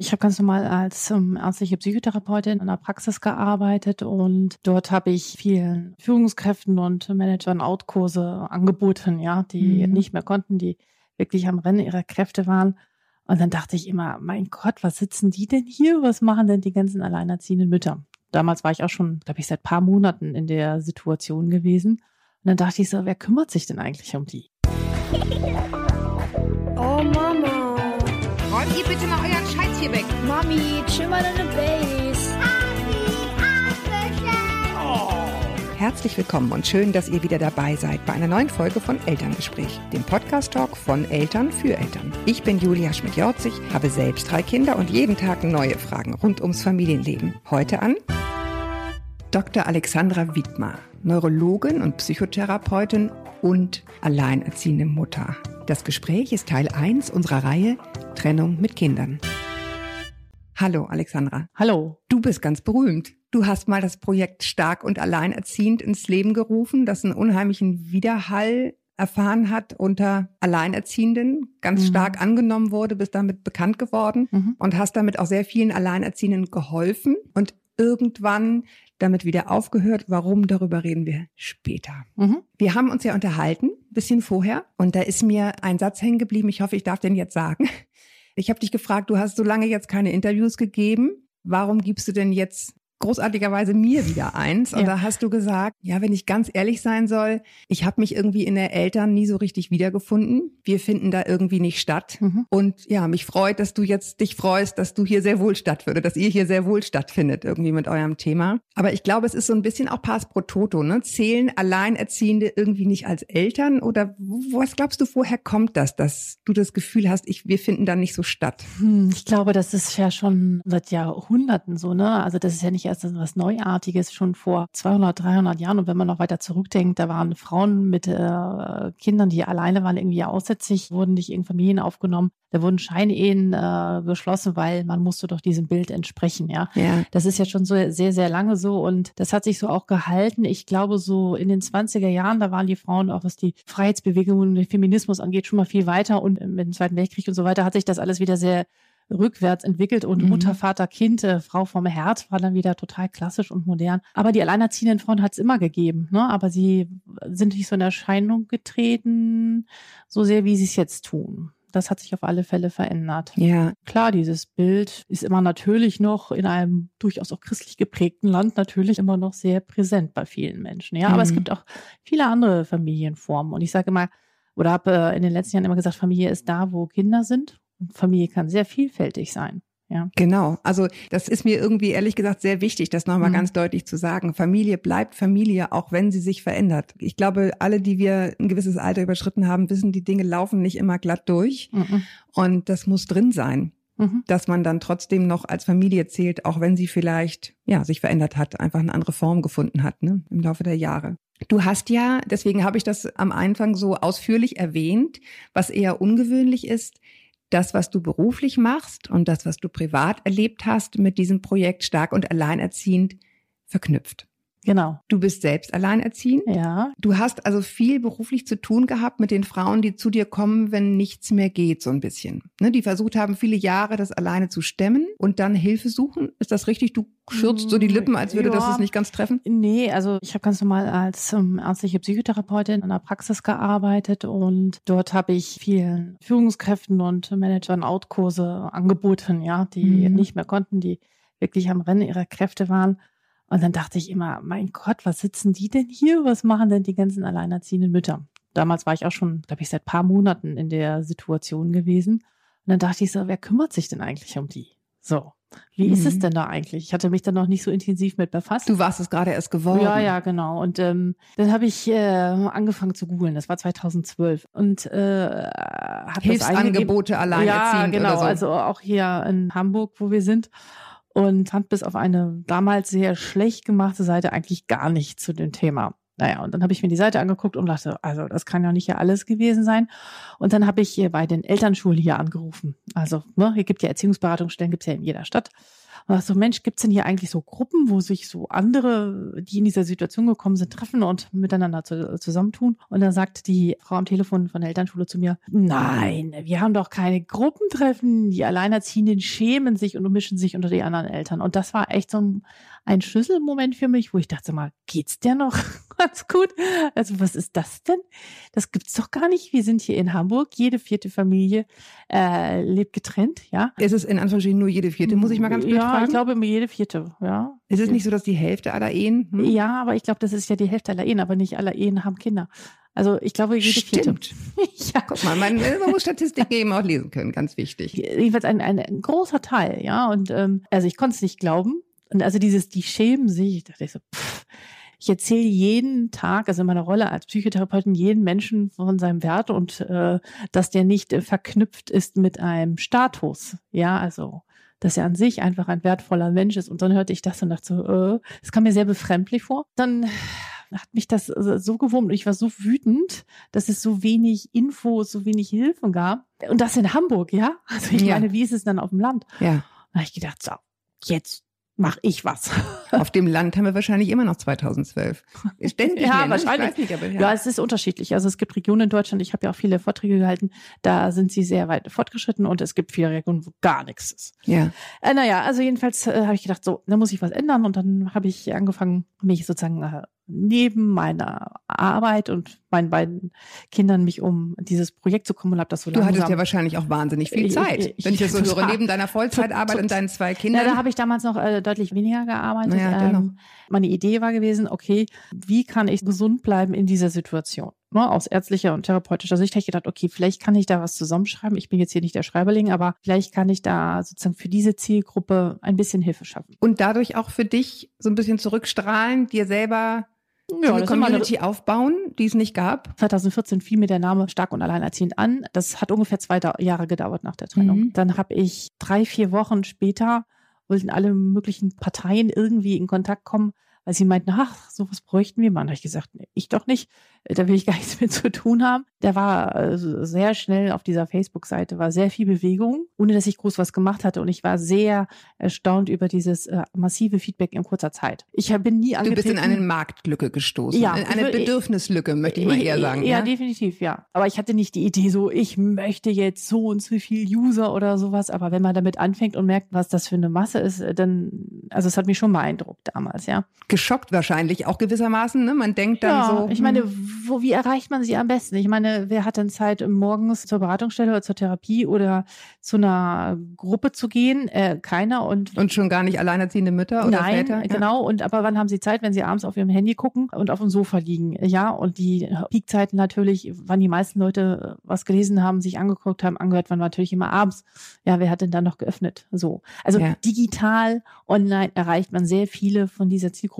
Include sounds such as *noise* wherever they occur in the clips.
Ich habe ganz normal als ähm, ärztliche Psychotherapeutin in einer Praxis gearbeitet und dort habe ich vielen Führungskräften und Managern Outkurse angeboten, ja, die mhm. nicht mehr konnten, die wirklich am Rennen ihrer Kräfte waren. Und dann dachte ich immer, mein Gott, was sitzen die denn hier? Was machen denn die ganzen alleinerziehenden Mütter? Damals war ich auch schon, glaube ich, seit paar Monaten in der Situation gewesen. Und dann dachte ich so, wer kümmert sich denn eigentlich um die? Oh Mama. Räumt ihr bitte mal euren Scheiß hier weg. Mami, chill mal deine Base. Herzlich willkommen und schön, dass ihr wieder dabei seid bei einer neuen Folge von Elterngespräch, dem Podcast-Talk von Eltern für Eltern. Ich bin Julia Schmidt-Jorzig, habe selbst drei Kinder und jeden Tag neue Fragen rund ums Familienleben. Heute an Dr. Alexandra Wiedmer, Neurologin und Psychotherapeutin und alleinerziehende Mutter. Das Gespräch ist Teil 1 unserer Reihe Trennung mit Kindern. Hallo, Alexandra. Hallo. Du bist ganz berühmt. Du hast mal das Projekt Stark und Alleinerziehend ins Leben gerufen, das einen unheimlichen Widerhall erfahren hat unter Alleinerziehenden, ganz mhm. stark angenommen wurde, bist damit bekannt geworden mhm. und hast damit auch sehr vielen Alleinerziehenden geholfen und irgendwann damit wieder aufgehört. Warum? Darüber reden wir später. Mhm. Wir haben uns ja unterhalten, bisschen vorher, und da ist mir ein Satz hängen geblieben. Ich hoffe, ich darf den jetzt sagen. Ich habe dich gefragt, du hast so lange jetzt keine Interviews gegeben. Warum gibst du denn jetzt großartigerweise mir wieder eins. Und ja. da hast du gesagt, ja, wenn ich ganz ehrlich sein soll, ich habe mich irgendwie in der Eltern nie so richtig wiedergefunden. Wir finden da irgendwie nicht statt. Mhm. Und ja, mich freut, dass du jetzt dich freust, dass du hier sehr wohl stattfindet, dass ihr hier sehr wohl stattfindet irgendwie mit eurem Thema. Aber ich glaube, es ist so ein bisschen auch Pass pro Toto, ne? Zählen Alleinerziehende irgendwie nicht als Eltern? Oder was glaubst du, woher kommt das, dass du das Gefühl hast, ich, wir finden da nicht so statt? Hm, ich glaube, das ist ja schon seit Jahrhunderten so, ne? Also das ist ja nicht erst was Neuartiges schon vor 200, 300 Jahren. Und wenn man noch weiter zurückdenkt, da waren Frauen mit äh, Kindern, die alleine waren, irgendwie aussätzig, wurden nicht in Familien aufgenommen. Da wurden Scheinehen äh, beschlossen, weil man musste doch diesem Bild entsprechen. Ja? ja, das ist ja schon so sehr, sehr lange so und das hat sich so auch gehalten. Ich glaube, so in den 20er Jahren, da waren die Frauen auch, was die Freiheitsbewegung und den Feminismus angeht, schon mal viel weiter und mit dem Zweiten Weltkrieg und so weiter hat sich das alles wieder sehr rückwärts entwickelt und mhm. Mutter, Vater, Kind, äh, Frau vom Herd war dann wieder total klassisch und modern. Aber die alleinerziehenden Frauen hat es immer gegeben, ne? aber sie sind nicht so in Erscheinung getreten, so sehr wie sie es jetzt tun. Das hat sich auf alle Fälle verändert. Ja. Klar, dieses Bild ist immer natürlich noch in einem durchaus auch christlich geprägten Land natürlich immer noch sehr präsent bei vielen Menschen. Ja, mhm. aber es mhm. gibt auch viele andere Familienformen. Und ich sage immer, oder habe äh, in den letzten Jahren immer gesagt, Familie ist da, wo Kinder sind. Familie kann sehr vielfältig sein. Ja. Genau. Also das ist mir irgendwie ehrlich gesagt sehr wichtig, das nochmal mhm. ganz deutlich zu sagen. Familie bleibt Familie, auch wenn sie sich verändert. Ich glaube, alle, die wir ein gewisses Alter überschritten haben, wissen, die Dinge laufen nicht immer glatt durch. Mhm. Und das muss drin sein. Mhm. Dass man dann trotzdem noch als Familie zählt, auch wenn sie vielleicht, ja, sich verändert hat, einfach eine andere Form gefunden hat, ne, im Laufe der Jahre. Du hast ja, deswegen habe ich das am Anfang so ausführlich erwähnt, was eher ungewöhnlich ist, das, was du beruflich machst und das, was du privat erlebt hast, mit diesem Projekt stark und alleinerziehend verknüpft. Genau. Du bist selbst alleinerziehend. Ja. Du hast also viel beruflich zu tun gehabt mit den Frauen, die zu dir kommen, wenn nichts mehr geht, so ein bisschen. Ne, die versucht haben, viele Jahre das alleine zu stemmen und dann Hilfe suchen. Ist das richtig? Du schürzt so die Lippen, als würde ja. das es nicht ganz treffen? Nee, also ich habe ganz normal als ähm, ärztliche Psychotherapeutin in einer Praxis gearbeitet und dort habe ich vielen Führungskräften und Managern Outkurse angeboten, ja, die mhm. nicht mehr konnten, die wirklich am Rennen ihrer Kräfte waren. Und dann dachte ich immer, mein Gott, was sitzen die denn hier? Was machen denn die ganzen alleinerziehenden Mütter? Damals war ich auch schon, glaube ich, seit paar Monaten in der Situation gewesen. Und dann dachte ich so, wer kümmert sich denn eigentlich um die? So. Wie mhm. ist es mhm. denn da eigentlich? Ich hatte mich da noch nicht so intensiv mit befasst. Du warst es gerade erst geworden. Ja, ja, genau. Und ähm, dann habe ich äh, angefangen zu googeln. Das war 2012 und äh, Hilfsangebote alleinerziehend ja, genau. So. Also auch hier in Hamburg, wo wir sind und fand bis auf eine damals sehr schlecht gemachte Seite eigentlich gar nichts zu dem Thema. Naja, und dann habe ich mir die Seite angeguckt und dachte, also das kann ja nicht ja alles gewesen sein. Und dann habe ich hier bei den Elternschulen hier angerufen. Also, ne, hier gibt ja Erziehungsberatungsstellen, gibt's ja in jeder Stadt. Und dachte so, Mensch, gibt's denn hier eigentlich so Gruppen, wo sich so andere, die in dieser Situation gekommen sind, treffen und miteinander zu, zusammentun? Und dann sagt die Frau am Telefon von der Elternschule zu mir, nein, wir haben doch keine Gruppentreffen. Die Alleinerziehenden schämen sich und mischen sich unter die anderen Eltern. Und das war echt so ein, ein Schlüsselmoment für mich, wo ich dachte mal, geht's der noch *laughs* ganz gut? Also was ist das denn? Das gibt's doch gar nicht. Wir sind hier in Hamburg. Jede vierte Familie äh, lebt getrennt, ja. Ist es in Anführungsstrichen nur jede vierte, muss ich mal ganz blöd Ja, fragen? ich glaube jede vierte, ja. ist es nicht so, dass die Hälfte aller Ehen? Hm? Ja, aber ich glaube, das ist ja die Hälfte aller Ehen, aber nicht alle Ehen haben Kinder. Also ich glaube, jede Stimmt. vierte. *laughs* ja. Guck mal, man, man muss Statistiken eben auch lesen können, ganz wichtig. jedenfalls ein, ein, ein großer Teil, ja. Und ähm, also ich konnte es nicht glauben. Und also dieses, die schämen sich, ich dachte ich so, pff, ich erzähle jeden Tag, also in meiner Rolle als Psychotherapeutin, jeden Menschen von seinem Wert und äh, dass der nicht äh, verknüpft ist mit einem Status. Ja, also dass er an sich einfach ein wertvoller Mensch ist. Und dann hörte ich das und dachte so, äh, es kam mir sehr befremdlich vor. Dann hat mich das äh, so gewurmt und ich war so wütend, dass es so wenig Infos, so wenig Hilfen gab. Und das in Hamburg, ja? Also ich Ja. meine, wie ist es dann auf dem Land? Ja. Da habe ich gedacht, so, jetzt mache ich was. *laughs* Auf dem Land haben wir wahrscheinlich immer noch 2012. Ständig Ja, mehr, wahrscheinlich. Nicht, aber ja. Ja, es ist unterschiedlich. Also es gibt Regionen in Deutschland, ich habe ja auch viele Vorträge gehalten, da sind sie sehr weit fortgeschritten und es gibt viele Regionen, wo gar nichts ist. ja. Äh, naja, also jedenfalls äh, habe ich gedacht, so, da muss ich was ändern und dann habe ich angefangen, mich sozusagen äh, neben meiner Arbeit und meinen beiden Kindern mich um dieses Projekt zu kümmern und habe das so Du hattest ja wahrscheinlich auch wahnsinnig viel Ich- Zeit. ich- Wenn ich das so höre, neben deiner Vollzeitarbeit und deinen zwei Ja, Kindern. da habe ich damals noch äh, deutlich weniger gearbeitet. Naja, ähm, meine Idee war gewesen, okay, wie kann ich gesund bleiben in dieser Situation? Ne, aus ärztlicher und therapeutischer Sicht habe ich gedacht, okay, vielleicht kann ich da was zusammenschreiben. Ich bin jetzt hier nicht der Schreiberling, aber vielleicht kann ich da sozusagen für diese Zielgruppe ein bisschen Hilfe schaffen. und dadurch auch für dich so ein bisschen zurückstrahlen, dir selber so eine immer eine- Community aufbauen, die es nicht gab. 2014 fiel mir der Name Stark und Alleinerziehend an. Das hat ungefähr zwei Jahre gedauert nach der Trennung. Mhm. Dann habe ich drei, vier Wochen später wollten alle möglichen Parteien irgendwie in Kontakt kommen, weil sie meinten, ach, sowas bräuchten wir mal. Da habe ich gesagt, nee, ich doch nicht. Da will ich gar *laughs* nichts mit zu tun haben. Da war äh, sehr schnell auf dieser Facebook-Seite, war sehr viel Bewegung, ohne dass ich groß was gemacht hatte. Und ich war sehr erstaunt über dieses äh, massive Feedback in kurzer Zeit. Ich bin nie Du angetreten. bist in eine Marktlücke gestoßen. Ja, in eine will- Bedürfnislücke, möchte ich mal eher sagen. Ja, definitiv, ja. Aber ich hatte nicht die Idee so, ich möchte jetzt so und so viel User oder sowas. Aber wenn man damit anfängt und merkt, was das für eine Masse ist, dann, also es hat mich schon beeindruckt damals, ja. Geschockt wahrscheinlich, auch gewissermaßen. Ne? Man denkt dann ja, so. ich meine, hm, wo, wie erreicht man sie am besten? Ich meine, wer hat denn Zeit, morgens zur Beratungsstelle oder zur Therapie oder zu einer Gruppe zu gehen? Äh, keiner. Und und schon gar nicht alleinerziehende Mütter oder Nein, Väter. Ja. genau. Und aber wann haben Sie Zeit, wenn Sie abends auf Ihrem Handy gucken und auf dem Sofa liegen? Ja, und die Peakzeiten natürlich, wann die meisten Leute was gelesen haben, sich angeguckt haben, angehört, waren natürlich immer abends. Ja, wer hat denn dann noch geöffnet? So. Also Ja. digital, online erreicht man sehr viele von dieser Zielgruppe.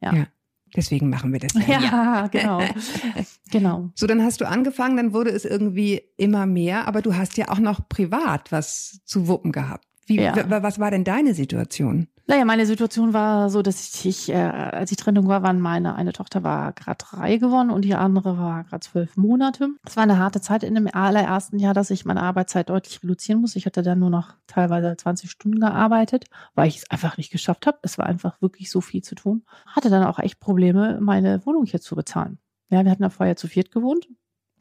Ja. Ja. Deswegen machen wir das. *laughs* Ja. Ja, genau. *laughs* genau. So, dann hast du angefangen, dann wurde es irgendwie immer mehr, aber du hast ja auch noch privat was zu wuppen gehabt. Wie, Ja. was war denn deine Situation? Naja, meine Situation war so, dass ich, äh, als die Trennung war, waren meine eine Tochter war gerade drei geworden und die andere war gerade zwölf Monate. Es war eine harte Zeit in dem allerersten Jahr, dass ich meine Arbeitszeit deutlich reduzieren musste. Ich hatte dann nur noch teilweise 20 Stunden gearbeitet, weil ich es einfach nicht geschafft habe. Es war einfach wirklich so viel zu tun. Hatte dann auch echt Probleme, meine Wohnung hier zu bezahlen. Ja, wir hatten ja vorher zu viert gewohnt.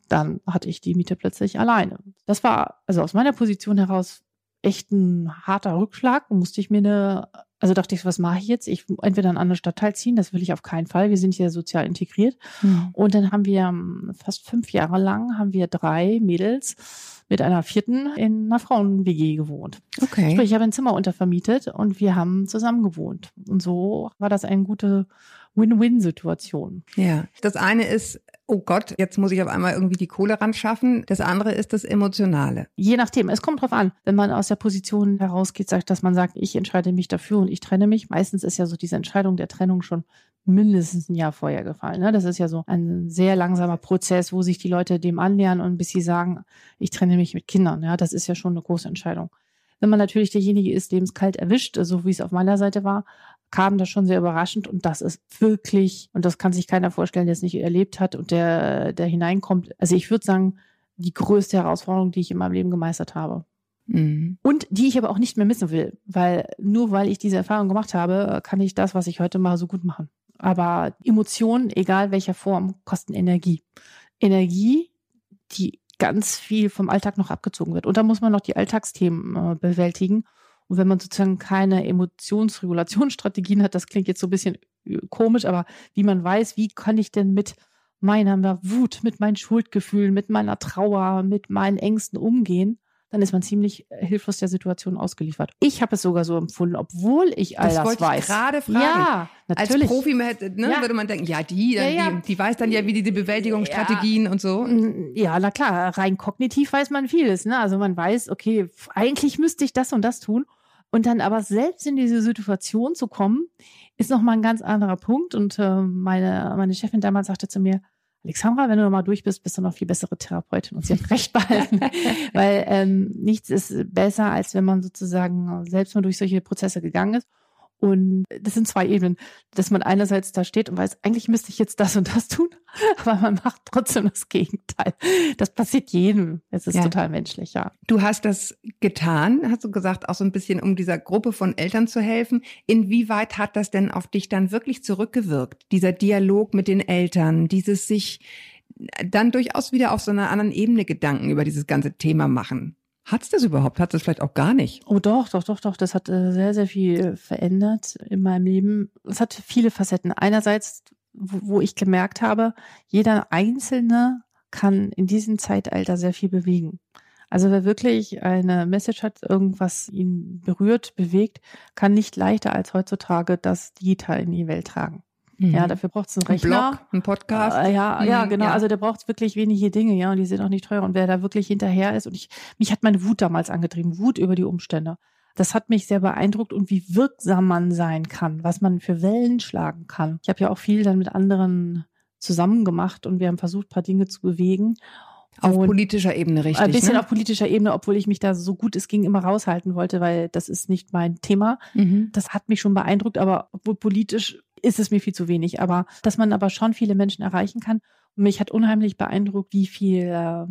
Dann hatte ich die Miete plötzlich alleine. Das war also aus meiner Position heraus echt ein harter Rückschlag. Musste ich mir eine, also dachte ich, was mache ich jetzt? Ich entweder in einen anderen Stadtteil ziehen, das will ich auf keinen Fall. Wir sind hier sozial integriert. Und dann haben wir ähm, fast fünf Jahre lang haben wir drei Mädels mit einer vierten in einer Frauen-WG gewohnt. Okay. Sprich, ich habe ein Zimmer untervermietet und wir haben zusammen gewohnt. Und so war das eine gute Win-Win-Situation. Ja. Das eine ist, oh Gott, jetzt muss ich auf einmal irgendwie die Kohle ran schaffen. Das andere ist das Emotionale. Je nachdem, es kommt drauf an. Wenn man aus der Position herausgeht, sagt, dass man sagt, ich entscheide mich dafür und ich trenne mich. Meistens ist ja so diese Entscheidung der Trennung schon mindestens ein Jahr vorher gefallen. Ne? Das ist ja so ein sehr langsamer Prozess, wo sich die Leute dem annähern und bis sie sagen, ich trenne mich mit Kindern. Ja, das ist ja schon eine große Entscheidung. Wenn man natürlich derjenige ist, dem es kalt erwischt, so wie es auf meiner Seite war, kam das schon sehr überraschend und das ist wirklich, und das kann sich keiner vorstellen, der es nicht erlebt hat und der, der hineinkommt. Also ich würde sagen, die größte Herausforderung, die ich in meinem Leben gemeistert habe. Mhm. Und die ich aber auch nicht mehr missen will, weil nur weil ich diese Erfahrung gemacht habe, kann ich das, was ich heute mache, so gut machen. Aber Emotionen, egal welcher Form, kosten Energie. Energie, die ganz viel vom Alltag noch abgezogen wird. Und da muss man noch die Alltagsthemen äh, bewältigen. Und wenn man sozusagen keine Emotionsregulationsstrategien hat, das klingt jetzt so ein bisschen äh, komisch, aber wie man weiß, wie kann ich denn mit meiner Wut, mit meinen Schuldgefühlen, mit meiner Trauer, mit meinen Ängsten umgehen, dann ist man ziemlich äh, hilflos der Situation ausgeliefert. Ich habe es sogar so empfunden, obwohl ich all Das das, wollte ich weiß. gerade fragen. Ja, natürlich. Als Profi ne, Ja. würde man denken, ja, die, dann, Ja, ja. Die, die weiß dann ja, wie die, die Bewältigungsstrategien und so. Ja, na klar, rein kognitiv weiß man vieles. Ne? Also man weiß, okay, eigentlich müsste ich das und das tun. Und dann aber selbst in diese Situation zu kommen, ist nochmal ein ganz anderer Punkt. Und äh, meine, meine Chefin damals sagte zu mir, Alexandra, wenn du noch mal durch bist, bist du noch viel bessere Therapeutin. Und sie hat recht behalten. *laughs* Weil ähm, nichts ist besser, als wenn man sozusagen selbst mal durch solche Prozesse gegangen ist. Und das sind zwei Ebenen, dass man einerseits da steht und weiß, eigentlich müsste ich jetzt das und das tun, *laughs* aber man macht trotzdem das Gegenteil. Das passiert jedem. Es ist Ja. total menschlich, ja. Du hast das getan, hast du gesagt, auch so ein bisschen, um dieser Gruppe von Eltern zu helfen. Inwieweit hat das denn auf dich dann wirklich zurückgewirkt? Dieser Dialog mit den Eltern, dieses sich dann durchaus wieder auf so einer anderen Ebene Gedanken über dieses ganze Thema machen. Hat's das überhaupt? Hat es vielleicht auch gar nicht? Oh doch, doch, doch, doch. Das hat äh, sehr, sehr viel verändert in meinem Leben. Es hat viele Facetten. Einerseits, wo, wo ich gemerkt habe, jeder Einzelne kann in diesem Zeitalter sehr viel bewegen. Also wer wirklich eine Message hat, irgendwas ihn berührt, bewegt, kann nicht leichter als heutzutage das digital in die Welt tragen. Ja, dafür braucht es einen ein Rechner. Blog, ein Podcast. Äh, ja, ja, Mhm, genau. ja. Also der braucht wirklich wenige Dinge, ja, und die sind auch nicht teuer. Und wer da wirklich hinterher ist, und ich, mich hat meine Wut damals angetrieben, Wut über die Umstände. Das hat mich sehr beeindruckt und wie wirksam man sein kann, was man für Wellen schlagen kann. Ich habe ja auch viel dann mit anderen zusammen gemacht und wir haben versucht, ein paar Dinge zu bewegen. auf und- politischer Ebene richtig. ein bisschen ne? auf politischer Ebene, obwohl ich mich da so gut es ging immer raushalten wollte, weil das ist nicht mein Thema. Mhm. Das hat mich schon beeindruckt, aber obwohl politisch ist es mir viel zu wenig. Aber dass man aber schon viele Menschen erreichen kann. Und mich hat unheimlich beeindruckt, wie viel äh,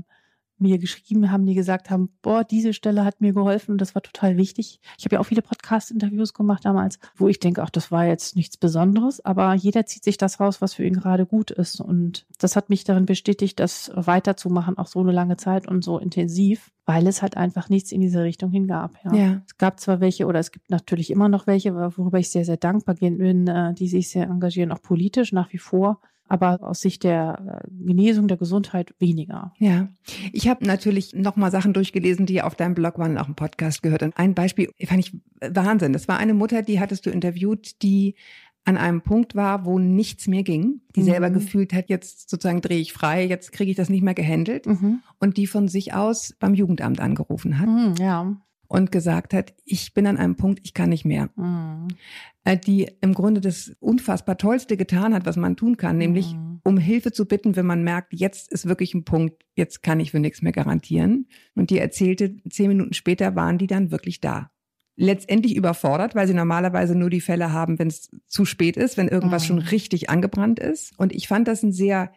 mir geschrieben haben, die gesagt haben, boah, diese Stelle hat mir geholfen und das war total wichtig. Ich habe ja auch viele Podcast-Interviews gemacht damals, wo ich denke, ach, das war jetzt nichts Besonderes, aber jeder zieht sich das raus, was für ihn gerade gut ist. Und das hat mich darin bestätigt, das weiterzumachen, auch so eine lange Zeit und so intensiv, weil es halt einfach nichts in diese Richtung hingab. Ja. Ja. Es gab zwar welche oder es gibt natürlich immer noch welche, worüber ich sehr, sehr dankbar bin, äh, die sich sehr engagieren, auch politisch nach wie vor. Aber aus Sicht der äh, Genesung, der Gesundheit weniger. Ja, ich habe natürlich noch mal Sachen durchgelesen, die auf deinem Blog waren, auch im Podcast gehört. Und ein Beispiel fand ich Wahnsinn. Das war eine Mutter, die hattest du interviewt, die an einem Punkt war, wo nichts mehr ging, die Mhm. selber gefühlt hat, jetzt sozusagen drehe ich frei, jetzt kriege ich das nicht mehr gehandelt Mhm. und die von sich aus beim Jugendamt angerufen hat Mhm, ja. Und gesagt hat, ich bin an einem Punkt, ich kann nicht mehr. Mhm. Äh, Die im Grunde das unfassbar Tollste getan hat, was man tun kann, nämlich Mhm. um Hilfe zu bitten, wenn man merkt, jetzt ist wirklich ein Punkt, jetzt kann ich für nichts mehr garantieren. Und die erzählte, zehn Minuten später waren die dann wirklich da. Letztendlich überfordert, weil sie normalerweise nur die Fälle haben, wenn es zu spät ist, wenn irgendwas Mhm. schon richtig angebrannt ist. Und ich fand das ein sehr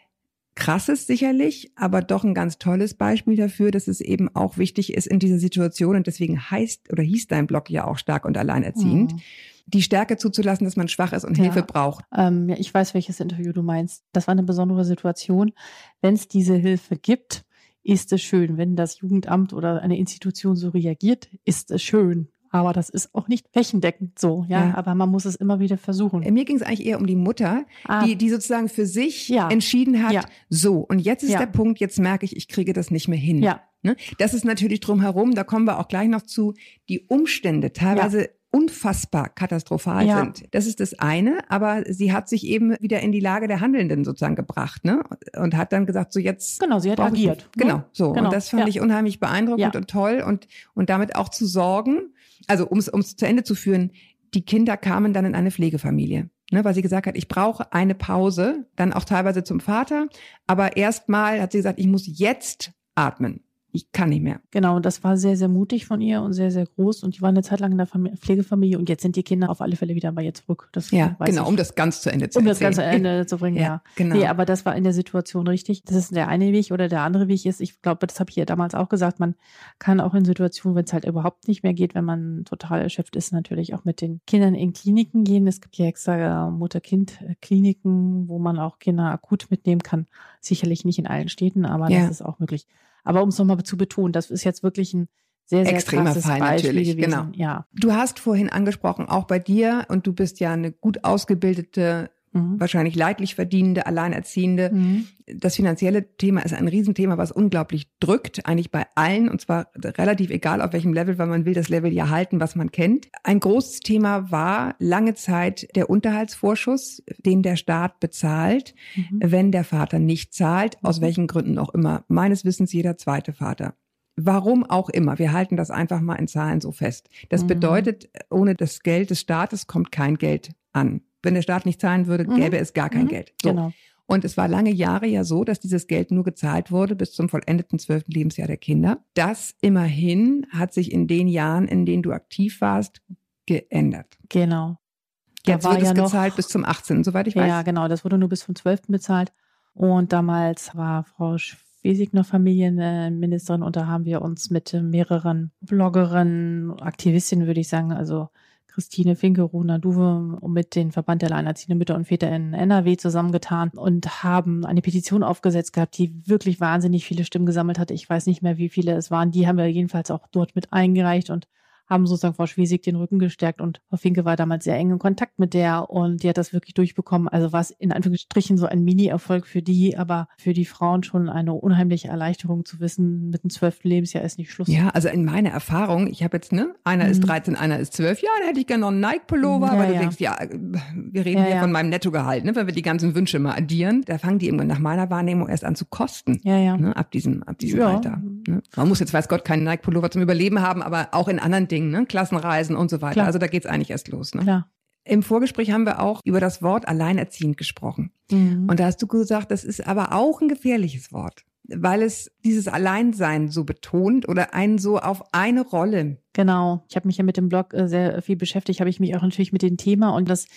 krasses sicherlich, aber doch ein ganz tolles Beispiel dafür, dass es eben auch wichtig ist in dieser Situation und deswegen heißt oder hieß dein Blog ja auch stark und alleinerziehend, Mhm. die Stärke zuzulassen, dass man schwach ist und Ja. Hilfe braucht. Ähm, ja, ich weiß, welches Interview du meinst. Das war eine besondere Situation. Wenn es diese Hilfe gibt, ist es schön. Wenn das Jugendamt oder eine Institution so reagiert, ist es schön. Aber das ist auch nicht flächendeckend so, ja. Ja. Aber man muss es immer wieder versuchen. Äh, Mir ging es eigentlich eher um die Mutter, Ah. die, die sozusagen für sich Ja. entschieden hat, Ja. so, und jetzt ist der Punkt, jetzt merke ich, ich kriege das nicht mehr hin. Ja, Ne? Das ist natürlich drumherum, da kommen wir auch gleich noch zu, die Umstände teilweise unfassbar katastrophal Ja. sind. Das ist das eine, aber sie hat sich eben wieder in die Lage der Handelnden sozusagen gebracht, ne? Und hat dann gesagt, so jetzt genau, sie hat brauche ich- agiert. ne? Genau, so. Genau, Und das fand ja. ich unheimlich beeindruckend Ja. und toll und, und damit auch zu sorgen, also um es zu Ende zu führen, die Kinder kamen dann in eine Pflegefamilie. Ne, weil sie gesagt hat, ich brauche eine Pause, dann auch teilweise zum Vater. Aber erstmal hat sie gesagt, ich muss jetzt atmen. Ich kann nicht mehr. Genau, und das war sehr, sehr mutig von ihr und sehr, sehr groß. Und die waren eine Zeit lang in der Famili Pflegefamilie und jetzt sind die Kinder auf alle Fälle wieder bei ihr zurück. Das Ja, genau, ich. um das ganz zu Ende zu um das erzählen. ganze Ende zu bringen, ja. Ja, genau. Nee, aber das war in der Situation richtig. Das ist der eine Weg oder der andere Weg ist, ich glaube, das habe ich ja damals auch gesagt, man kann auch in Situationen, wenn es halt überhaupt nicht mehr geht, wenn man total erschöpft ist, natürlich auch mit den Kindern in Kliniken gehen. Es gibt ja extra äh, Mutter-Kind-Kliniken, wo man auch Kinder akut mitnehmen kann. Sicherlich nicht in allen Städten, aber Ja. das ist auch möglich. Aber um es nochmal zu betonen, das ist jetzt wirklich ein sehr, sehr Extremer Fall Beispiel natürlich, gewesen. genau. Ja. Du hast vorhin angesprochen, auch bei dir, und du bist ja eine gut ausgebildete, Mhm. wahrscheinlich leidlich verdienende, alleinerziehende. Mhm. Das finanzielle Thema ist ein Riesenthema, was unglaublich drückt, eigentlich bei allen, und zwar relativ egal auf welchem Level, weil man will das Level ja halten, was man kennt. Ein großes Thema war lange Zeit der Unterhaltsvorschuss, den der Staat bezahlt, Mhm. wenn der Vater nicht zahlt, aus welchen Gründen auch immer. Meines Wissens jeder zweite Vater. Warum auch immer. Wir halten das einfach mal in Zahlen so fest. Das Mhm. bedeutet, ohne das Geld des Staates kommt kein Geld an. Wenn der Staat nicht zahlen würde, Mhm. gäbe es gar kein Mhm. Geld. So. Genau. Und es war lange Jahre ja so, dass dieses Geld nur gezahlt wurde bis zum vollendeten zwölften Lebensjahr der Kinder. Das immerhin hat sich in den Jahren, in denen du aktiv warst, geändert. Genau. Da Jetzt war wird es ja noch- gezahlt bis zum 18., soweit ich weiß. Ja, genau. Das wurde nur bis zum 12. bezahlt. Und damals war Frau Schwesig noch Familienministerin und da haben wir uns mit mehreren Bloggerinnen, Aktivistinnen, würde ich sagen, also Christine Finke, Runa Duwe und mit den Verband der Alleinerziehenden Mütter und Väter in NRW zusammengetan und haben eine Petition aufgesetzt gehabt, die wirklich wahnsinnig viele Stimmen gesammelt hat. Ich weiß nicht mehr, wie viele es waren. Die haben wir jedenfalls auch dort mit eingereicht und haben sozusagen Frau Schwesig den Rücken gestärkt und Frau Finke war damals sehr eng in Kontakt mit der und die hat das wirklich durchbekommen. Also war es in Anführungsstrichen so ein Mini-Erfolg für die, aber für die Frauen schon eine unheimliche Erleichterung zu wissen, mit dem zwölften Lebensjahr ist nicht Schluss. Ja, also in meiner Erfahrung, ich habe jetzt, ne, einer ist Mhm. 13, einer ist 12, ja, da hätte ich gerne noch einen Nike-Pullover, Ja, aber du ja. denkst, ja, wir reden Ja, hier von meinem Nettogehalt, ne, wenn wir die ganzen Wünsche mal addieren, da fangen die irgendwann nach meiner Wahrnehmung erst an zu kosten. Ja, ja. Ne, ab diesem, ab diesem. Alter. Ne? Man muss jetzt, weiß Gott, keinen Nike-Pullover zum Überleben haben, aber auch in anderen Dingen, ne? Klassenreisen und so weiter. Klar. Also da geht's eigentlich erst los. Ne? Klar. Im Vorgespräch haben wir auch über das Wort alleinerziehend gesprochen. Mhm. Und da hast du gesagt, das ist aber auch ein gefährliches Wort, weil es dieses Alleinsein so betont oder einen so auf eine Rolle. Genau. Ich habe mich ja mit dem Blog äh, sehr viel beschäftigt, habe ich mich auch natürlich mit dem Thema und das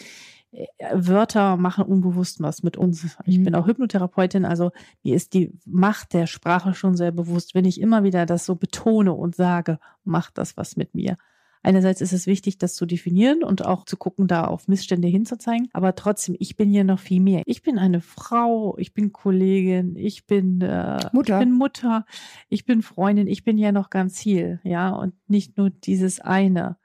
Wörter machen unbewusst was mit uns. Ich Mhm. bin auch Hypnotherapeutin, also mir ist die Macht der Sprache schon sehr bewusst. Wenn ich immer wieder das so betone und sage, macht das was mit mir. Einerseits ist es wichtig, das zu definieren und auch zu gucken, da auf Missstände hinzuzeigen. Aber trotzdem, ich bin hier noch viel mehr. Ich bin eine Frau, ich bin Kollegin, ich bin äh, Mutter. ich bin Mutter, ich bin Freundin, ich bin ja noch ganz viel, ja, und nicht nur dieses eine.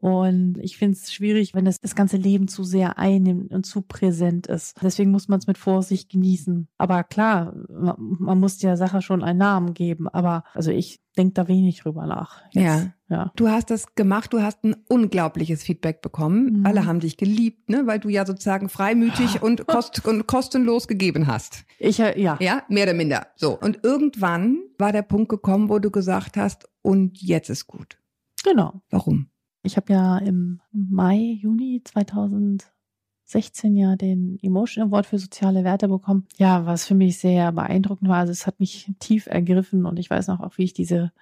Und ich finde es schwierig, wenn das, das ganze Leben zu sehr einnimmt und zu präsent ist. Deswegen muss man es mit Vorsicht genießen. Aber klar, man, man muss der Sache schon einen Namen geben. Aber also ich denke da wenig drüber nach. Ja. Ja. Du hast das gemacht, du hast ein unglaubliches Feedback bekommen. Mhm. Alle haben dich geliebt, ne, weil du ja sozusagen freimütig *laughs* und, kost und kostenlos gegeben hast. Ich, äh, ja. Ja, mehr oder minder. So. Und irgendwann war der Punkt gekommen, wo du gesagt hast, und jetzt ist gut. Genau. Warum? Ich habe ja im Mai, Juni 2016 ja den Emotion Award für soziale Werte bekommen. Ja, was für mich sehr beeindruckend war. Also es hat mich tief ergriffen und ich weiß noch auch, wie ich diese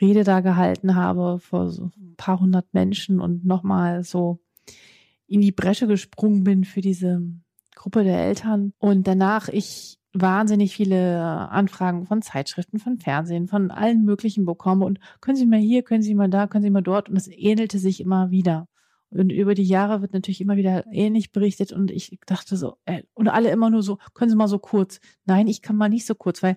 Rede da gehalten habe vor so ein paar hundert Menschen und nochmal so in die Bresche gesprungen bin für diese Gruppe der Eltern. Und danach ich wahnsinnig viele Anfragen von Zeitschriften, von Fernsehen, von allen möglichen bekomme und können Sie mal hier, können Sie mal da, können Sie mal dort und es ähnelte sich immer wieder. Und über die Jahre wird natürlich immer wieder ähnlich berichtet und ich dachte so, äh, und alle immer nur so, können Sie mal so kurz. Nein, ich kann mal nicht so kurz, weil äh,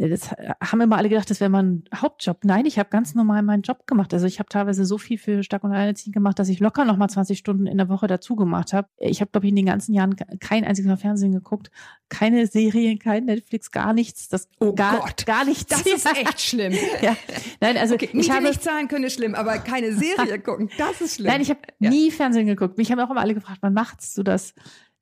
das haben immer alle gedacht, das wäre mein Hauptjob. Nein, ich habe ganz normal meinen Job gemacht. Also ich habe teilweise so viel für Stark und Alleinerziehend gemacht, dass ich locker noch mal 20 Stunden in der Woche dazu gemacht habe. Ich habe, glaube ich, in den ganzen Jahren kein einziges Mal Fernsehen geguckt, keine Serien, kein Netflix, gar nichts. Das Oh gar, Gott. gar nichts. Das ist *laughs* echt schlimm. ja. Nein, also Okay, ich habe nicht zahlen können ist schlimm, aber keine Serie *laughs* gucken, das ist schlimm. Nein, ich habe Ja. nie Fernsehen geguckt. Mich haben auch immer alle gefragt, wann machst du das?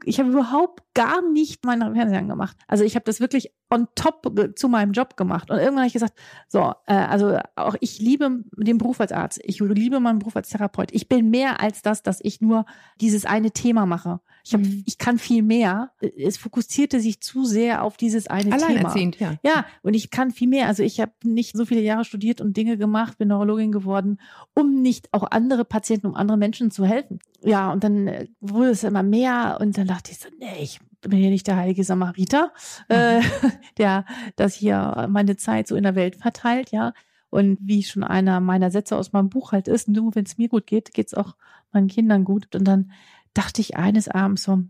ich habe überhaupt gar nicht meine Fernsehen gemacht. Also ich habe das wirklich on top zu meinem Job gemacht. Und irgendwann habe ich gesagt, so, äh, also auch ich liebe den Beruf als Arzt. Ich liebe meinen Beruf als Therapeut. Ich bin mehr als das, dass ich nur dieses eine Thema mache. Ich, hab, Mhm. ich kann viel mehr. Es fokussierte sich zu sehr auf dieses eine Thema. Alleinerziehend, ja. Ja, und ich kann viel mehr. Also ich habe nicht so viele Jahre studiert und Dinge gemacht, bin Neurologin geworden, um nicht auch andere Patienten, um andere Menschen zu helfen. Ja, und dann äh, wurde es immer mehr und dann dachte ich so, nee, ich bin hier nicht der heilige Samariter, äh, *laughs* der das hier meine Zeit so in der Welt verteilt, ja. Und wie schon einer meiner Sätze aus meinem Buch halt ist, nur wenn es mir gut geht, geht es auch meinen Kindern gut. Und dann dachte ich eines Abends so,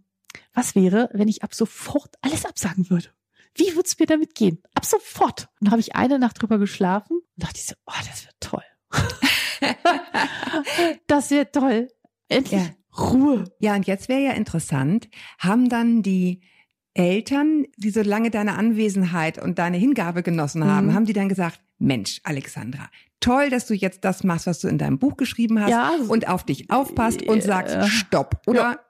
was wäre, wenn ich ab sofort alles absagen würde? Wie würde es mir damit gehen? Ab sofort. Und dann habe ich eine Nacht drüber geschlafen und dachte ich so, oh, das wird toll. *laughs* *laughs* das wird toll. Endlich Ja. Ruhe. Ja, und jetzt wäre ja interessant, haben dann die Eltern, die so lange deine Anwesenheit und deine Hingabe genossen haben, Mhm. haben die dann gesagt, Mensch, Alexandra, toll, dass du jetzt das machst, was du in deinem Buch geschrieben hast Ja. und auf dich aufpasst und sagst, stopp, oder? Ja.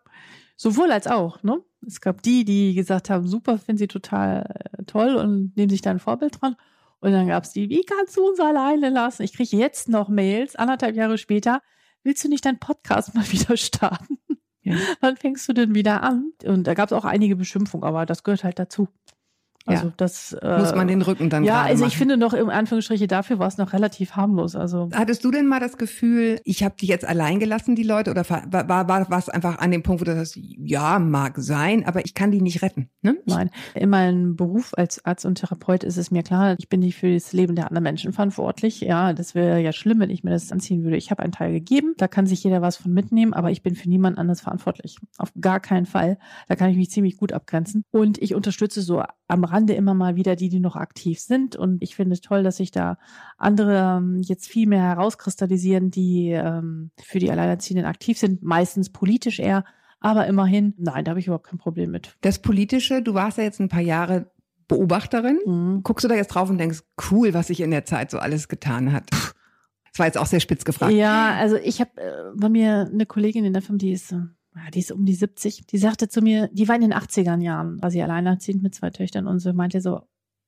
Sowohl als auch, ne? Es gab die, die gesagt haben, super, finden sie total äh, toll und nehmen sich da ein Vorbild dran. Und dann gab es die, wie kannst du uns alleine lassen? Ich kriege jetzt noch Mails, anderthalb Jahre später, willst du nicht deinen Podcast *laughs* mal wieder starten? Ja. Wann fängst du denn wieder an? Und da gab es auch einige Beschimpfungen, aber das gehört halt dazu. Also Ja. das äh, Muss man den Rücken dann Ja, also machen. ich finde noch im Anführungsstriche dafür war es noch relativ harmlos. Also Hattest du denn mal das Gefühl, ich habe die jetzt allein gelassen, die Leute, oder war, war, war, es einfach an dem Punkt, wo du sagst, ja, mag sein, aber ich kann die nicht retten? Ne? Nein, in meinem Beruf als Arzt und Therapeut ist es mir klar, ich bin nicht für das Leben der anderen Menschen verantwortlich. Ja, das wäre ja schlimm, wenn ich mir das anziehen würde. Ich habe einen Teil gegeben, da kann sich jeder was von mitnehmen, aber ich bin für niemand anderes verantwortlich. Auf gar keinen Fall. Da kann ich mich ziemlich gut abgrenzen. Und ich unterstütze so am Rande immer mal wieder die, die noch aktiv sind. Und ich finde es toll, dass sich da andere ähm, jetzt viel mehr herauskristallisieren, die ähm, für die Alleinerziehenden aktiv sind, meistens politisch eher. Aber immerhin, nein, da habe ich überhaupt kein Problem mit. Das Politische, du warst ja jetzt ein paar Jahre Beobachterin. Mhm. Guckst du da jetzt drauf und denkst, cool, was sich in der Zeit so alles getan hat? Das war jetzt auch sehr spitz gefragt. Ja, also ich habe äh, bei mir eine Kollegin in der Firma, die ist, äh, ja, die ist um die 70, die sagte zu mir, die war in den 80ern Jahren, war sie alleinerziehend mit zwei Töchtern und so meinte so,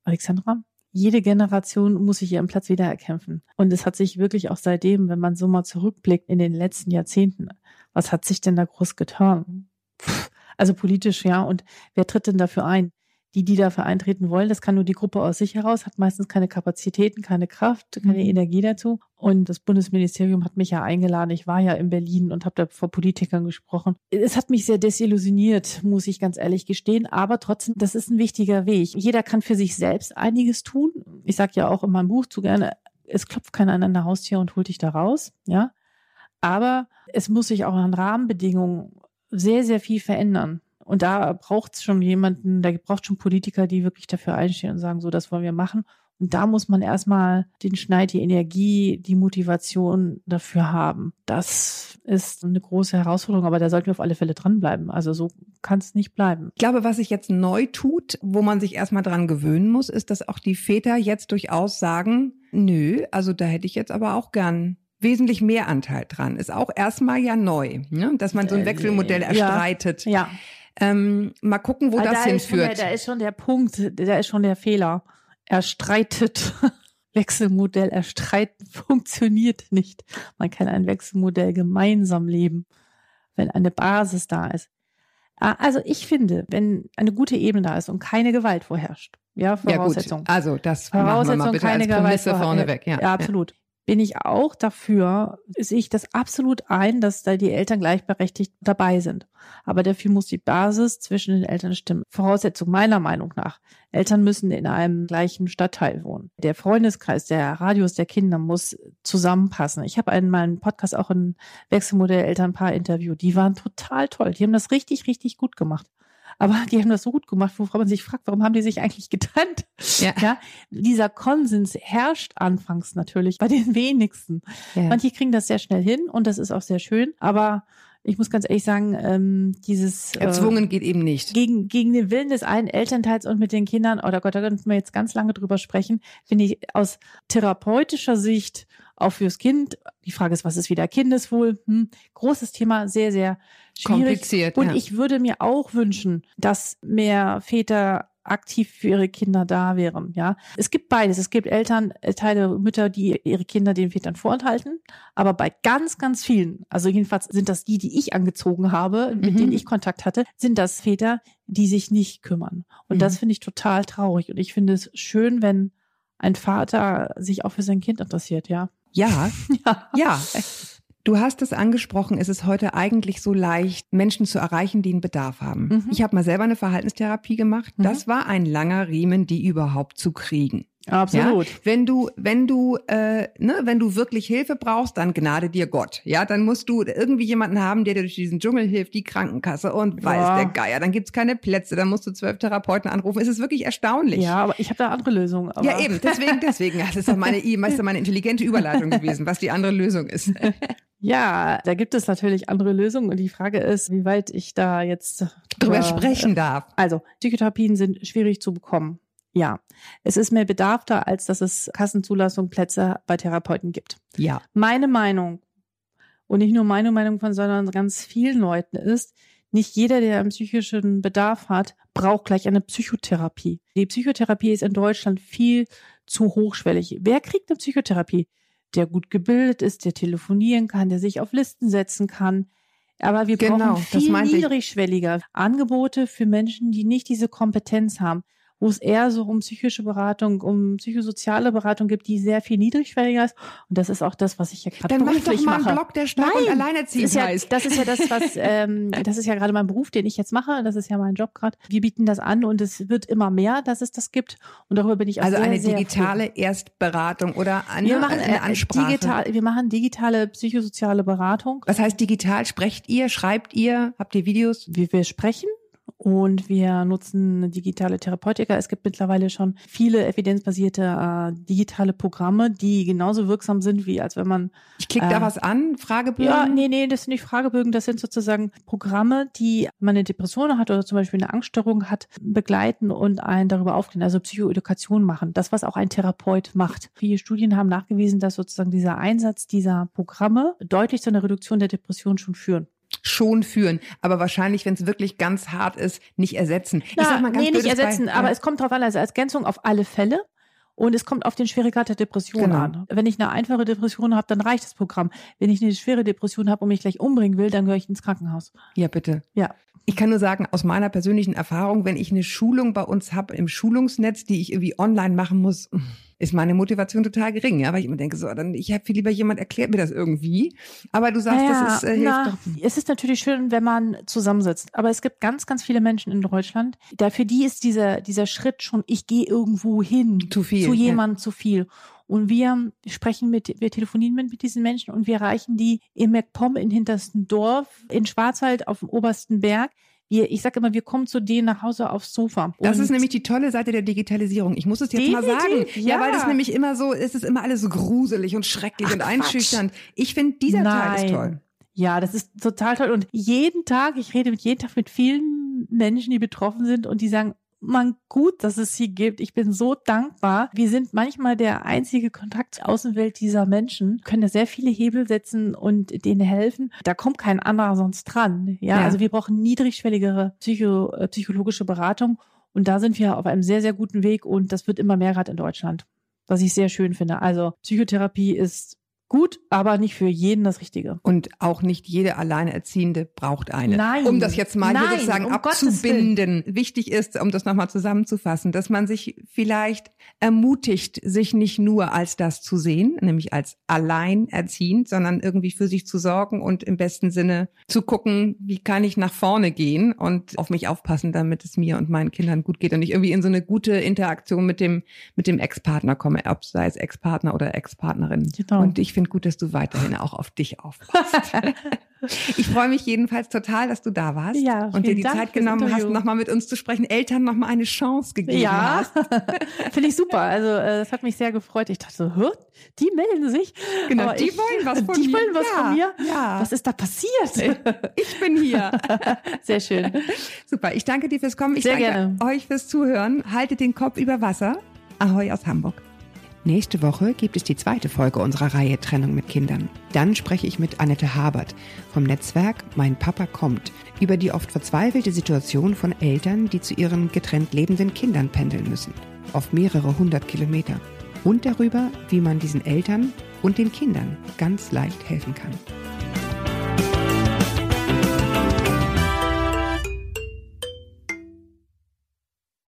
Alexandra, jede Generation muss sich ihren Platz wieder erkämpfen. Und es hat sich wirklich auch seitdem, wenn man so mal zurückblickt in den letzten Jahrzehnten, was hat sich denn da groß getan? Pff, Also politisch, ja. Und wer tritt denn dafür ein? Die, die dafür eintreten wollen, das kann nur die Gruppe aus sich heraus, hat meistens keine Kapazitäten, keine Kraft, keine Mhm. Energie dazu. Und das Bundesministerium hat mich ja eingeladen. Ich war ja in Berlin und habe da vor Politikern gesprochen. Es hat mich sehr desillusioniert, muss ich ganz ehrlich gestehen. Aber trotzdem, das ist ein wichtiger Weg. Jeder kann für sich selbst einiges tun. Ich sage ja auch in meinem Buch zu gerne, es klopft keiner an deiner Haustür und holt dich da raus. Ja, aber es muss sich auch an Rahmenbedingungen sehr, sehr viel verändern. Und da braucht es schon jemanden, da braucht schon Politiker, die wirklich dafür einstehen und sagen, so, das wollen wir machen. Und da muss man erstmal den Schneid, die Energie, die Motivation dafür haben. Das ist eine große Herausforderung, aber da sollten wir auf alle Fälle dranbleiben. Also so kann es nicht bleiben. Ich glaube, was sich jetzt neu tut, wo man sich erstmal dran gewöhnen muss, ist, dass auch die Väter jetzt durchaus sagen, nö, also da hätte ich jetzt aber auch gern wesentlich mehr Anteil dran. Ist auch erstmal ja neu, ne? dass man so ein Äh, Wechselmodell ja. erstreitet. Ja, Ähm, mal gucken, wo Ah, das da ist schon der, hinführt. da ist schon der Punkt, da ist schon der Fehler. Er streitet. *laughs* Wechselmodell erstreiten funktioniert nicht. Man kann ein Wechselmodell gemeinsam leben, wenn eine Basis da ist. Ah, Also ich finde, wenn eine gute Ebene da ist und keine Gewalt vorherrscht, ja, ja Voraussetzung. gut, also das machen wir mal Voraussetzung, bitte keine als Gewalt. Prämisse vor- vorneweg. Ja, ja, absolut. Bin ich auch dafür, sehe ich das absolut ein, dass da die Eltern gleichberechtigt dabei sind. Aber dafür muss die Basis zwischen den Eltern stimmen. Voraussetzung meiner Meinung nach. Eltern müssen in einem gleichen Stadtteil wohnen. Der Freundeskreis, der Radius der Kinder muss zusammenpassen. Ich habe in meinem Podcast auch ein Wechselmodell Elternpaar interviewt. Die waren total toll. Die haben das richtig, richtig gut gemacht. Aber die haben das so gut gemacht, wovon man sich fragt, warum haben die sich eigentlich getrennt? Ja. ja dieser Konsens herrscht anfangs natürlich bei den wenigsten. Ja. Manche kriegen das sehr schnell hin und das ist auch sehr schön. Aber ich muss ganz ehrlich sagen, ähm, dieses äh, Erzwungen geht eben nicht. gegen, gegen den Willen des einen Elternteils und mit den Kindern, oder Gott, da könnten wir jetzt ganz lange drüber sprechen, finde ich aus therapeutischer Sicht, auch fürs Kind. Die Frage ist, was ist wieder Kindeswohl? Hm. Großes Thema, sehr, sehr schwierig. Kompliziert. Und ja. ich würde mir auch wünschen, dass mehr Väter aktiv für ihre Kinder da wären. Ja, es gibt beides. Es gibt Elternteile, Mütter, die ihre Kinder den Vätern vorenthalten. Aber bei ganz, ganz vielen, also jedenfalls sind das die, die ich angezogen habe, mit Mhm. denen ich Kontakt hatte, sind das Väter, die sich nicht kümmern. Und Mhm. das finde ich total traurig. Und ich finde es schön, wenn ein Vater sich auch für sein Kind interessiert. Ja. ja, *laughs* Ja. ja. *laughs* Du hast es angesprochen, es ist heute eigentlich so leicht, Menschen zu erreichen, die einen Bedarf haben. Mhm. Ich habe mal selber eine Verhaltenstherapie gemacht. Mhm. Das war ein langer Riemen, die überhaupt zu kriegen. Absolut. Ja? Wenn du, wenn du, äh, ne, wenn du wirklich Hilfe brauchst, dann gnade dir Gott. Ja, dann musst du irgendwie jemanden haben, der dir durch diesen Dschungel hilft, die Krankenkasse und weiß Ja. der Geier. Dann gibt's keine Plätze, dann musst du zwölf Therapeuten anrufen. Es ist wirklich erstaunlich. Ja, aber ich habe da andere Lösungen. Aber Ja, eben, deswegen, deswegen. Das ist doch meine, meist meine intelligente Überleitung gewesen, was die andere Lösung ist. *laughs* Ja, da gibt es natürlich andere Lösungen und die Frage ist, wie weit ich da jetzt Drüber äh, sprechen darf. Also, Psychotherapien sind schwierig zu bekommen. Ja, es ist mehr Bedarf da, als dass es Kassenzulassung Plätze bei Therapeuten gibt. Ja. Meine Meinung und nicht nur meine Meinung von, sondern ganz vielen Leuten ist, nicht jeder, der einen psychischen Bedarf hat, braucht gleich eine Psychotherapie. Die Psychotherapie ist in Deutschland viel zu hochschwellig. Wer kriegt eine Psychotherapie? Der gut gebildet ist, der telefonieren kann, der sich auf Listen setzen kann. Aber wir Genau, brauchen das viel niedrigschwelliger Angebote für Menschen, die nicht diese Kompetenz haben, wo es eher so um psychische Beratung, um psychosoziale Beratung gibt, die sehr viel niedrigschwelliger ist. Und das ist auch das, was ich ja gerade Dann mach doch beruflich mal einen mache. Blog, der stark und Nein, alleinerziehend ist ja, heißt. das ist ja das, was, *laughs* ähm, das ist ja gerade mein Beruf, den ich jetzt mache. Das ist ja mein Job gerade. Wir bieten das an und es wird immer mehr, dass es das gibt. Und darüber bin ich auch Also sehr, eine sehr digitale Erstberatung oder eine, Wir machen eine äh, Ansprache. digital, wir machen digitale psychosoziale Beratung. Was heißt digital? Sprecht ihr? Schreibt ihr? Habt ihr Videos? Wir, wir sprechen und wir nutzen digitale Therapeutika. Es gibt mittlerweile schon viele evidenzbasierte äh, digitale Programme, die genauso wirksam sind, wie als wenn man Ich klicke da Äh, was an, Fragebögen. Ja, nee, nee, das sind nicht Fragebögen, das sind sozusagen Programme, die man eine Depression hat oder zum Beispiel eine Angststörung hat, begleiten und einen darüber aufklären, also Psychoedukation machen. Das, was auch ein Therapeut macht. Viele Studien haben nachgewiesen, dass sozusagen dieser Einsatz dieser Programme deutlich zu einer Reduktion der Depression schon führen. Schon führen, aber wahrscheinlich, wenn es wirklich ganz hart ist, nicht ersetzen. ich Na, sag mal ganz nee, nicht ersetzen, Bei- aber ja. es kommt drauf an, also als Ergänzung auf alle Fälle. Und es kommt auf den Schweregrad der Depression Genau. an. Wenn ich eine einfache Depression habe, dann reicht das Programm. Wenn ich eine schwere Depression habe und mich gleich umbringen will, dann gehöre ich ins Krankenhaus. Ja, bitte. Ja. Ich kann nur sagen, aus meiner persönlichen Erfahrung, wenn ich eine Schulung bei uns habe im Schulungsnetz, die ich irgendwie online machen muss, ist meine Motivation total gering. Ja, weil ich immer denke, so, dann ich habe viel lieber jemand erklärt mir das irgendwie. Aber du sagst, das ist, äh, hilft na, doch. es ist natürlich schön, wenn man zusammensitzt. Aber es gibt ganz, ganz viele Menschen in Deutschland, da für die ist dieser, dieser Schritt schon, ich gehe irgendwo hin, Zu viel, zu ja. jemandem zu viel. Und wir sprechen mit, wir telefonieren mit, mit diesen Menschen und wir erreichen die im MacPom in hintersten Dorf, in Schwarzwald auf dem obersten Berg. Wir, ich sage immer, wir kommen zu denen nach Hause aufs Sofa. Das ist nämlich die tolle Seite der Digitalisierung. Ich muss es jetzt mal sagen. Definitiv, Ja, weil ja. das nämlich immer so, es ist immer alles so gruselig und schrecklich Ach, und einschüchternd. Ich finde, dieser Teil ist Nein. toll. Ja, das ist total toll. Und jeden Tag, ich rede mit jeden Tag mit vielen Menschen, die betroffen sind und die sagen, man, gut, dass es sie gibt. Ich bin so dankbar. Wir sind manchmal der einzige Kontakt zur Außenwelt dieser Menschen, können da sehr viele Hebel setzen und denen helfen. Da kommt kein anderer sonst dran. Ja, Ja. also wir brauchen niedrigschwelligere Psycho, äh, psychologische Beratung. Und da sind wir auf einem sehr, sehr guten Weg und das wird immer mehr gerade in Deutschland. Was ich sehr schön finde. Also Psychotherapie ist gut, aber nicht für jeden das Richtige. Und auch nicht jede Alleinerziehende braucht eine. Nein. Um das jetzt mal Nein, sozusagen um abzubinden. Wichtig ist, um das nochmal zusammenzufassen, dass man sich vielleicht ermutigt, sich nicht nur als das zu sehen, nämlich als alleinerziehend, sondern irgendwie für sich zu sorgen und im besten Sinne zu gucken, wie kann ich nach vorne gehen und auf mich aufpassen, damit es mir und meinen Kindern gut geht und ich irgendwie in so eine gute Interaktion mit dem, mit dem Ex-Partner komme, ob sei es Ex-Partner oder Ex-Partnerin. Genau. Und ich finde gut, dass du weiterhin auch auf dich aufpasst. *laughs* Ich freue mich jedenfalls total, dass du da warst Ja, und dir die Dank Zeit genommen hast, nochmal mit uns zu sprechen, Eltern nochmal eine Chance gegeben Ja, hast. *laughs* finde ich super. Also äh, das hat mich sehr gefreut. Ich dachte so, hör, die melden sich. Genau, Aber die ich, wollen was von die mir. wollen was Ja, von mir. ja. Was ist da passiert? Ich bin hier. *laughs* Sehr schön. Super, ich danke dir fürs Kommen. Ich Sehr danke gerne. euch fürs Zuhören. Haltet den Kopf über Wasser. Ahoi aus Hamburg. Nächste Woche gibt es die zweite Folge unserer Reihe Trennung mit Kindern. Dann spreche ich mit Annette Habert vom Netzwerk Mein Papa kommt über die oft verzweifelte Situation von Eltern, die zu ihren getrennt lebenden Kindern pendeln müssen. Auf mehrere hundert Kilometer. Und darüber, wie man diesen Eltern und den Kindern ganz leicht helfen kann.